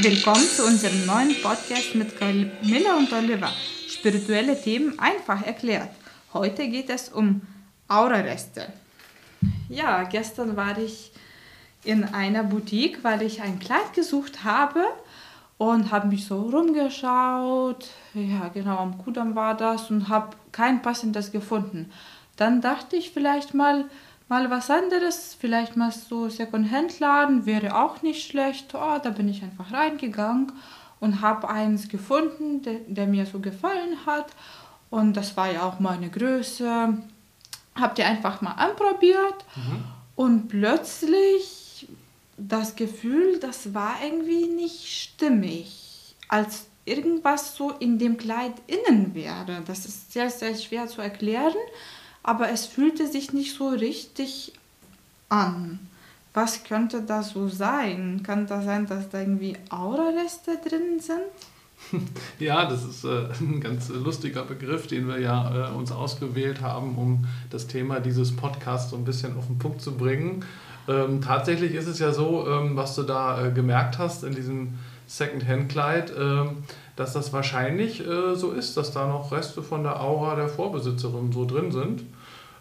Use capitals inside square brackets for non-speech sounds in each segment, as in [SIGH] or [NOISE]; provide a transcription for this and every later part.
Willkommen zu unserem neuen Podcast mit Camilla und Oliver. Spirituelle Themen einfach erklärt. Heute geht es um Aurareste. Ja, gestern war ich in einer Boutique, weil ich ein Kleid gesucht habe und habe mich so rumgeschaut. Ja, genau, am Kudamm war das und habe kein passendes gefunden. Dann dachte ich vielleicht mal, mal was anderes, vielleicht mal so Second-Hand-Laden wäre auch nicht schlecht. Oh, da bin ich einfach reingegangen und habe eins gefunden, der, der, mir so gefallen hat. Und das war ja auch meine Größe. Habt ihr einfach mal anprobiert mhm. und plötzlich das Gefühl, das war irgendwie nicht stimmig, als irgendwas so in dem Kleid innen wäre. Das ist sehr, sehr schwer zu erklären aber es fühlte sich nicht so richtig an. Was könnte das so sein? Kann das sein, dass da irgendwie Aurareste drin sind? [LAUGHS] Ja, das ist äh, [LAUGHS] ein ganz lustiger Begriff, den wir ja äh, uns ausgewählt haben, um das Thema dieses Podcasts so ein bisschen auf den Punkt zu bringen. Ähm, tatsächlich ist es ja so, ähm, was du da äh, gemerkt hast in diesem Second-Hand-Kleid, ähm, dass das wahrscheinlich so ist, dass da noch Reste von der Aura der Vorbesitzerin so drin sind.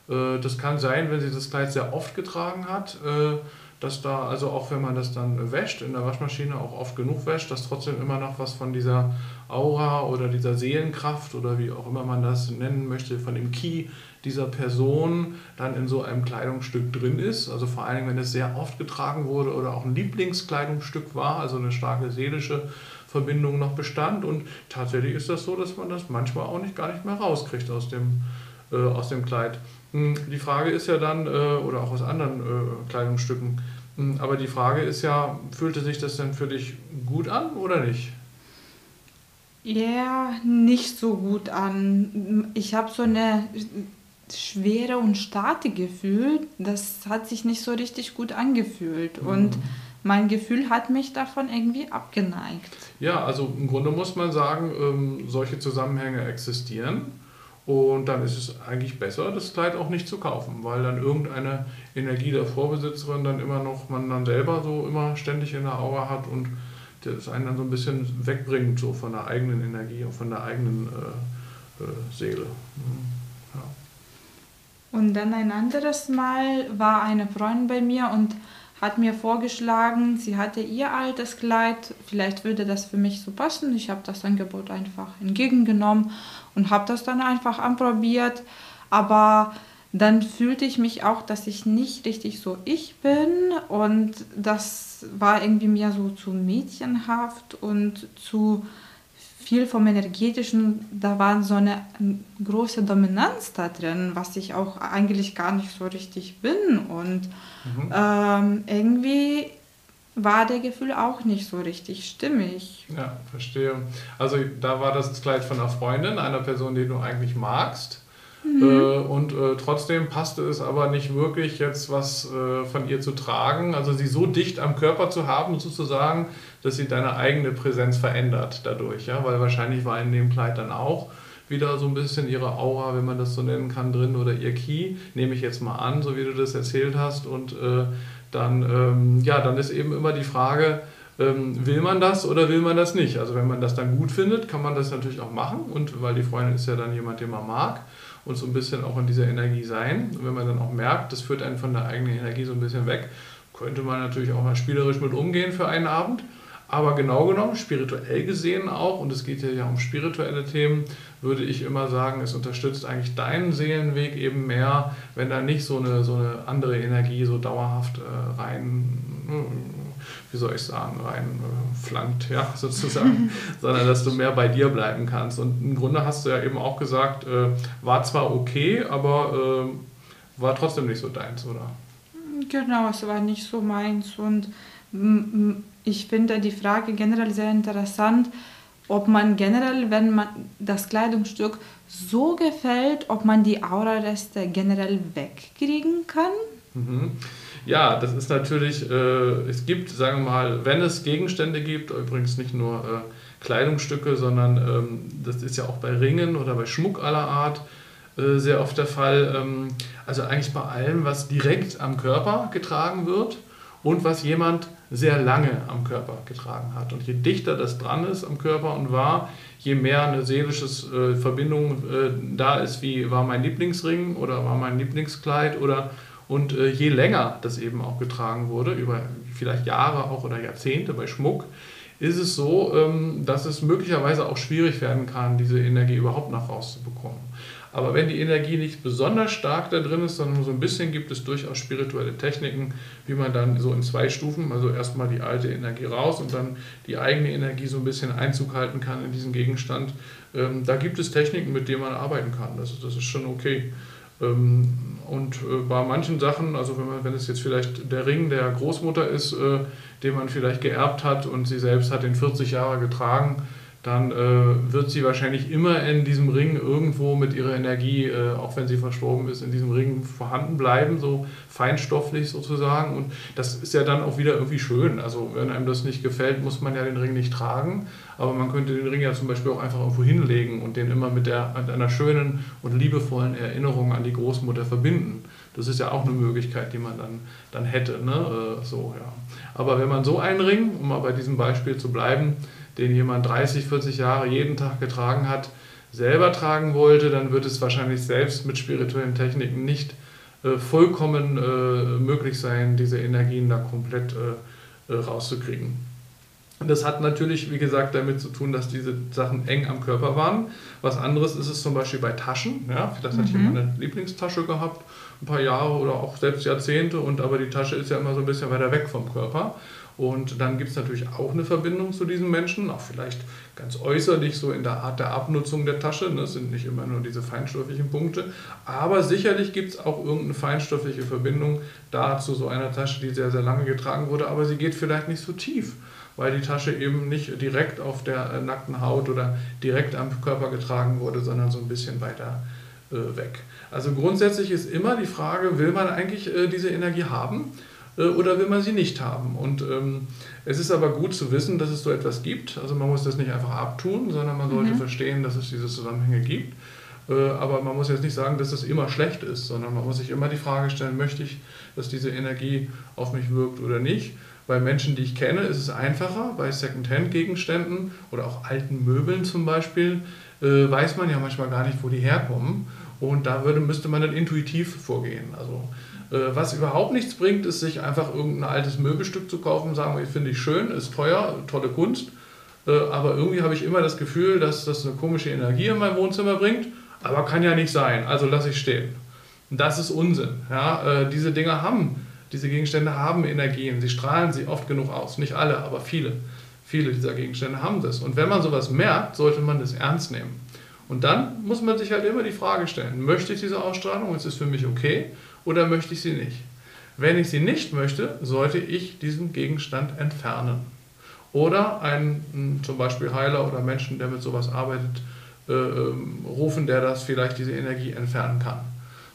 Äh, das kann sein, wenn sie das Kleid sehr oft getragen hat, äh, dass da, also auch wenn man das dann wäscht, in der Waschmaschine auch oft genug wäscht, dass trotzdem immer noch was von dieser Aura oder dieser Seelenkraft oder wie auch immer man das nennen möchte, von dem Key dieser Person dann in so einem Kleidungsstück drin ist. Also vor allem, wenn es sehr oft getragen wurde oder auch ein Lieblingskleidungsstück war, also eine starke seelische Verbindung noch bestand. Und tatsächlich ist das so, dass man das manchmal auch nicht gar nicht mehr rauskriegt aus dem, äh, aus dem Kleid. Hm, die Frage ist ja dann, äh, oder auch aus anderen äh, Kleidungsstücken, hm, aber die Frage ist ja, fühlte sich das denn für dich gut an oder nicht? Ja, nicht so gut an. Ich habe so eine schwere und starke Gefühl. Das hat sich nicht so richtig gut angefühlt. Mhm. Und mein Gefühl hat mich davon irgendwie abgeneigt. Ja, also im Grunde muss man sagen, ähm, solche Zusammenhänge existieren. Und dann ist es eigentlich besser, das Kleid auch nicht zu kaufen, weil dann irgendeine Energie der Vorbesitzerin dann immer noch, man dann selber so immer ständig in der Aura hat und das einen dann so ein bisschen wegbringt, so von der eigenen Energie und von der eigenen äh, äh, Seele. Mhm. Ja. Und dann ein anderes Mal war eine Freundin bei mir und hat mir vorgeschlagen, sie hatte ihr altes Kleid, vielleicht würde das für mich so passen. Ich habe das Angebot einfach entgegengenommen und habe das dann einfach anprobiert. Aber dann fühlte ich mich auch, dass ich nicht richtig so ich bin und das war irgendwie mir so zu mädchenhaft und zu viel vom energetischen, da war so eine große Dominanz da drin, was ich auch eigentlich gar nicht so richtig bin und mhm. ähm, irgendwie war der Gefühl auch nicht so richtig stimmig. Ja, verstehe. Also da war das Kleid von einer Freundin, einer Person, die du eigentlich magst. Mhm. Äh, und äh, trotzdem passte es aber nicht wirklich jetzt was äh, von ihr zu tragen, also sie so dicht am Körper zu haben sozusagen, dass sie deine eigene Präsenz verändert dadurch, ja, weil wahrscheinlich war in dem Kleid dann auch wieder so ein bisschen ihre Aura, wenn man das so nennen kann, drin oder ihr Key, nehme ich jetzt mal an, so wie du das erzählt hast. Und äh, dann, ähm, ja, dann ist eben immer die Frage, ähm, will man das oder will man das nicht? Also wenn man das dann gut findet, kann man das natürlich auch machen. Und weil die Freundin ist ja dann jemand, den man mag und so ein bisschen auch in dieser Energie sein. Und wenn man dann auch merkt, das führt einen von der eigenen Energie so ein bisschen weg, könnte man natürlich auch mal spielerisch mit umgehen für einen Abend. Aber genau genommen, spirituell gesehen auch, und es geht ja um spirituelle Themen, würde ich immer sagen, es unterstützt eigentlich deinen Seelenweg eben mehr, wenn da nicht so eine, so eine andere Energie so dauerhaft äh, rein, wie soll ich sagen, rein äh, flankt, ja, [LAUGHS] sozusagen, sondern dass du mehr bei dir bleiben kannst. Und im Grunde hast du ja eben auch gesagt, äh, war zwar okay, aber äh, war trotzdem nicht so deins, oder? Genau, es war nicht so meins und ich finde die Frage generell sehr interessant, ob man generell, wenn man das Kleidungsstück so gefällt, ob man die Aurareste generell wegkriegen kann. Mhm. Ja, das ist natürlich, äh, es gibt, sagen wir mal, wenn es Gegenstände gibt, übrigens nicht nur äh, Kleidungsstücke, sondern ähm, das ist ja auch bei Ringen oder bei Schmuck aller Art äh, sehr oft der Fall. Ähm, also eigentlich bei allem, was direkt am Körper getragen wird und was jemand sehr lange am Körper getragen hat. Und je dichter das dran ist am Körper und war, je mehr eine seelische äh, Verbindung äh, da ist, wie war mein Lieblingsring oder war mein Lieblingskleid oder und äh, je länger das eben auch getragen wurde, über vielleicht Jahre auch oder Jahrzehnte bei Schmuck, ist es so, ähm, dass es möglicherweise auch schwierig werden kann, diese Energie überhaupt nach rauszubekommen. Aber wenn die Energie nicht besonders stark da drin ist, sondern so ein bisschen gibt es durchaus spirituelle Techniken, wie man dann so in zwei Stufen, also erstmal die alte Energie raus und dann die eigene Energie so ein bisschen Einzug halten kann in diesen Gegenstand. Ähm, da gibt es Techniken, mit denen man arbeiten kann. Das, das ist schon okay. Ähm, und äh, bei manchen Sachen, also wenn, man, wenn es jetzt vielleicht der Ring der Großmutter ist, äh, den man vielleicht geerbt hat und sie selbst hat ihn 40 Jahre getragen, dann äh, wird sie wahrscheinlich immer in diesem Ring irgendwo mit ihrer Energie, äh, auch wenn sie verstorben ist, in diesem Ring vorhanden bleiben, so feinstofflich sozusagen. Und das ist ja dann auch wieder irgendwie schön. Also wenn einem das nicht gefällt, muss man ja den Ring nicht tragen. Aber man könnte den Ring ja zum Beispiel auch einfach irgendwo hinlegen und den immer mit, der, mit einer schönen und liebevollen Erinnerung an die Großmutter verbinden. Das ist ja auch eine Möglichkeit, die man dann, dann hätte. Ne? Äh, so, ja. Aber wenn man so einen Ring, um mal bei diesem Beispiel zu bleiben, den jemand 30, 40 Jahre jeden Tag getragen hat, selber tragen wollte, dann wird es wahrscheinlich selbst mit spirituellen Techniken nicht äh, vollkommen äh, möglich sein, diese Energien da komplett äh, äh rauszukriegen. Das hat natürlich, wie gesagt, damit zu tun, dass diese Sachen eng am Körper waren. Was anderes ist es zum Beispiel bei Taschen. Ja? Vielleicht mhm. hat jemand eine Lieblingstasche gehabt, ein paar Jahre oder auch selbst Jahrzehnte, und aber die Tasche ist ja immer so ein bisschen weiter weg vom Körper. Und dann gibt es natürlich auch eine Verbindung zu diesen Menschen, auch vielleicht ganz äußerlich so in der Art der Abnutzung der Tasche. Ne? Das sind nicht immer nur diese feinstofflichen Punkte. Aber sicherlich gibt es auch irgendeine feinstoffliche Verbindung da zu so einer Tasche, die sehr, sehr lange getragen wurde. Aber sie geht vielleicht nicht so tief, weil die Tasche eben nicht direkt auf der äh, nackten Haut oder direkt am Körper getragen wurde, sondern so ein bisschen weiter äh, weg. Also grundsätzlich ist immer die Frage, will man eigentlich äh, diese Energie haben? Äh, oder will man sie nicht haben. Und ähm, es ist aber gut zu wissen, dass es so etwas gibt. Also man muss das nicht einfach abtun, sondern man sollte mhm. verstehen, dass es diese Zusammenhänge gibt. Äh, aber man muss jetzt nicht sagen, dass es immer schlecht ist, sondern man muss sich immer die Frage stellen, möchte ich, dass diese Energie auf mich wirkt oder nicht. Bei Menschen, die ich kenne, ist es einfacher. Bei Secondhand-Gegenständen oder auch alten Möbeln zum Beispiel, äh, weiß man ja manchmal gar nicht, wo die herkommen. Und da würde, müsste man dann intuitiv vorgehen. Also was überhaupt nichts bringt, ist sich einfach irgendein altes Möbelstück zu kaufen und sagen, finde ich schön, ist teuer, tolle Kunst, äh, aber irgendwie habe ich immer das Gefühl, dass das eine komische Energie in mein Wohnzimmer bringt, aber kann ja nicht sein, also lasse ich stehen. das ist Unsinn. Ja? Äh, diese Dinge haben, diese Gegenstände haben Energien, sie strahlen sie oft genug aus, nicht alle, aber viele. Viele dieser Gegenstände haben das. Und wenn man sowas merkt, sollte man das ernst nehmen. Und dann muss man sich halt immer die Frage stellen, möchte ich diese Ausstrahlung, ist es für mich okay? Oder möchte ich sie nicht? Wenn ich sie nicht möchte, sollte ich diesen Gegenstand entfernen. Oder einen zum Beispiel Heiler oder Menschen, der mit sowas arbeitet, äh, ähm, rufen, der das vielleicht diese Energie entfernen kann.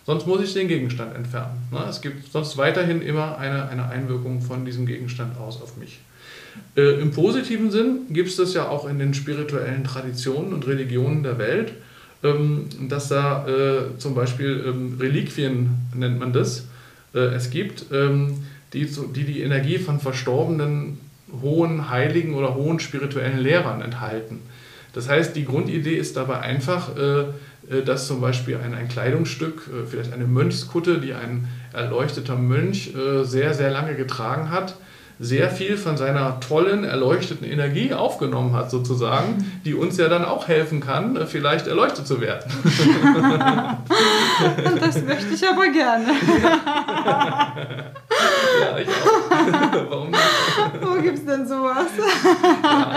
Sonst muss ich den Gegenstand entfernen. Ne? Es gibt sonst weiterhin immer eine, eine Einwirkung von diesem Gegenstand aus auf mich. Äh, Im positiven Sinn gibt es das ja auch in den spirituellen Traditionen und Religionen der Welt. Ähm, dass da äh, zum Beispiel ähm, Reliquien, nennt man das, äh, es gibt, ähm, die, die die Energie von verstorbenen hohen Heiligen oder hohen spirituellen Lehrern enthalten. Das heißt, die Grundidee ist dabei einfach, äh, dass zum Beispiel ein, ein Kleidungsstück, vielleicht eine Mönchskutte, die ein erleuchteter Mönch sehr, sehr lange getragen hat, sehr viel von seiner tollen, erleuchteten Energie aufgenommen hat, sozusagen, die uns ja dann auch helfen kann, vielleicht erleuchtet zu werden. [LAUGHS] das möchte ich aber gerne. ja, ich auch. [LAUGHS] Warum nicht? Wo gibt es denn sowas? ja.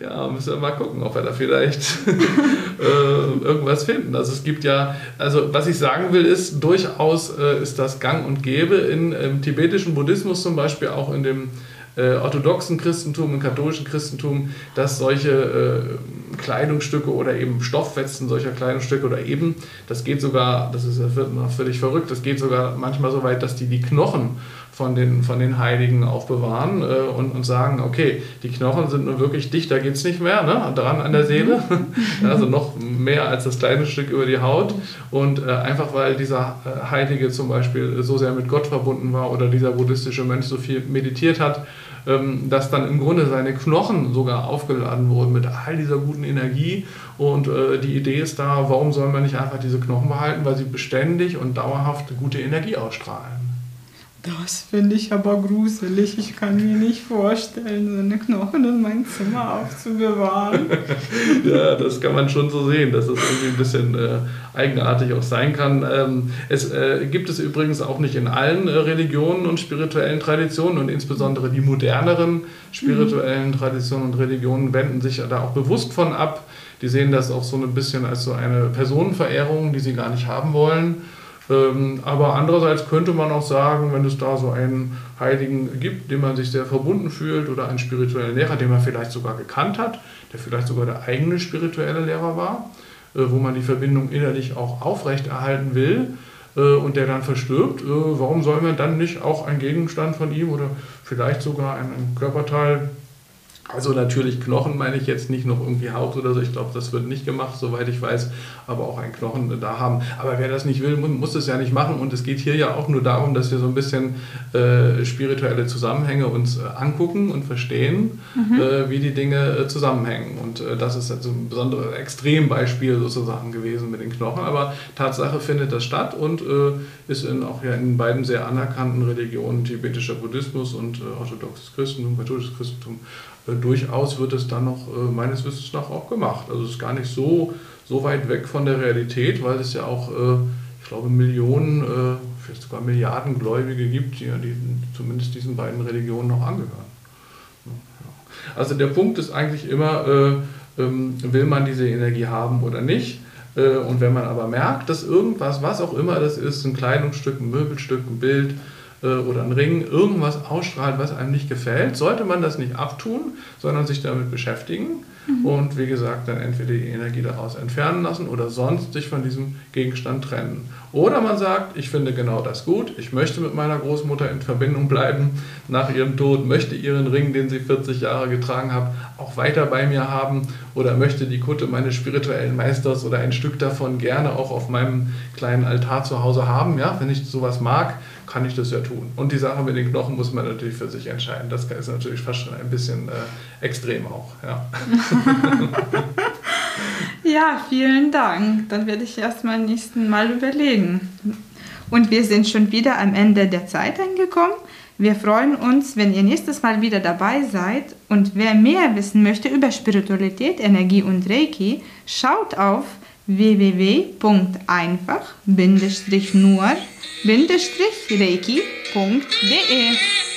Ja, müssen wir mal gucken, ob wir da vielleicht [LAUGHS] äh, irgendwas finden. Also es gibt ja, also was ich sagen will, ist, durchaus äh, ist das gang und gäbe in, im tibetischen Buddhismus zum Beispiel, auch in dem äh, orthodoxen Christentum, im katholischen Christentum, dass solche äh, Kleidungsstücke oder eben Stoffwetzen solcher Kleidungsstücke oder eben, das geht sogar, das ist ja völlig verrückt, das geht sogar manchmal so weit, dass die die Knochen von den, von den Heiligen aufbewahren äh, und, und sagen, okay, die Knochen sind nun wirklich dicht, da geht es nicht mehr, ne? dran an der Seele, [LAUGHS] also noch mehr als das kleine Stück über die Haut und äh, einfach weil dieser äh, Heilige zum Beispiel so sehr mit Gott verbunden war oder dieser buddhistische Mönch so viel meditiert hat, ähm, dass dann im Grunde seine Knochen sogar aufgeladen wurden mit all dieser guten Energie und äh, die Idee ist da, warum soll man nicht einfach diese Knochen behalten, weil sie beständig und dauerhaft gute Energie ausstrahlen. Das finde ich aber gruselig. Ich kann mir nicht vorstellen, so eine Knochen in mein Zimmer aufzubewahren. [LAUGHS] ja, das kann man schon so sehen, dass es irgendwie ein bisschen äh, eigenartig auch sein kann. Ähm, es äh, gibt es übrigens auch nicht in allen äh, Religionen und spirituellen Traditionen und insbesondere die moderneren spirituellen Traditionen und Religionen wenden sich da auch bewusst von ab. Die sehen das auch so ein bisschen als so eine Personenverehrung, die sie gar nicht haben wollen. Ähm, aber andererseits könnte man auch sagen, wenn es da so einen Heiligen gibt, dem man sich sehr verbunden fühlt oder einen spirituellen Lehrer, den man vielleicht sogar gekannt hat, der vielleicht sogar der eigene spirituelle Lehrer war, äh, wo man die Verbindung innerlich auch aufrechterhalten will äh, und der dann verstirbt, äh, warum soll man dann nicht auch einen Gegenstand von ihm oder vielleicht sogar ein Körperteil also natürlich Knochen meine ich jetzt nicht noch irgendwie Haut oder so. Ich glaube, das wird nicht gemacht, soweit ich weiß. Aber auch ein Knochen da haben. Aber wer das nicht will, muss es ja nicht machen. Und es geht hier ja auch nur darum, dass wir so ein bisschen äh, spirituelle Zusammenhänge uns äh, angucken und verstehen, mhm. äh, wie die Dinge äh, zusammenhängen. Und äh, das ist also ein besonderes Extrembeispiel sozusagen gewesen mit den Knochen. Aber Tatsache findet das statt und äh, ist in, auch ja in beiden sehr anerkannten Religionen, tibetischer Buddhismus und orthodoxes Christentum, katholisches Christentum, durchaus wird es dann noch äh, meines Wissens nach auch gemacht. Also es ist gar nicht so, so weit weg von der Realität, weil es ja auch, äh, ich glaube, Millionen, vielleicht sogar Milliarden Gläubige gibt, die, die zumindest diesen beiden Religionen noch angehören. Also der Punkt ist eigentlich immer, ähm, will man diese Energie haben oder nicht? Und wenn man aber merkt, dass irgendwas, was auch immer das ist, ein Kleidungsstück, ein Möbelstück, ein Bild, äh, oder ein Ring irgendwas ausstrahlt, was einem nicht gefällt, sollte man das nicht abtun, sondern sich damit beschäftigen mhm. und wie gesagt dann entweder die Energie daraus entfernen lassen oder sonst sich von diesem Gegenstand trennen. Oder man sagt, ich finde genau das gut, ich möchte mit meiner Großmutter in Verbindung bleiben nach ihrem Tod, möchte ihren Ring, den sie 40 Jahre getragen hat, auch weiter bei mir haben oder möchte die Kutte meines spirituellen Meisters oder ein Stück davon gerne auch auf meinem kleinen Altar zu Hause haben, ja, wenn ich sowas mag kann ich das ja tun. Und die Sache mit den Knochen muss man natürlich für sich entscheiden. Das ist natürlich fast schon ein bisschen äh, extrem auch. Ja. [LAUGHS] [LAUGHS] ja, vielen Dank. Dann werde ich erst mal nächsten Mal überlegen. Und wir sind schon wieder am Ende der Zeit angekommen. Wir freuen uns, wenn ihr nächstes Mal wieder dabei seid. Und wer mehr wissen möchte über Spiritualität, Energie und Reiki, schaut auf www.einfach-nur-reiki.de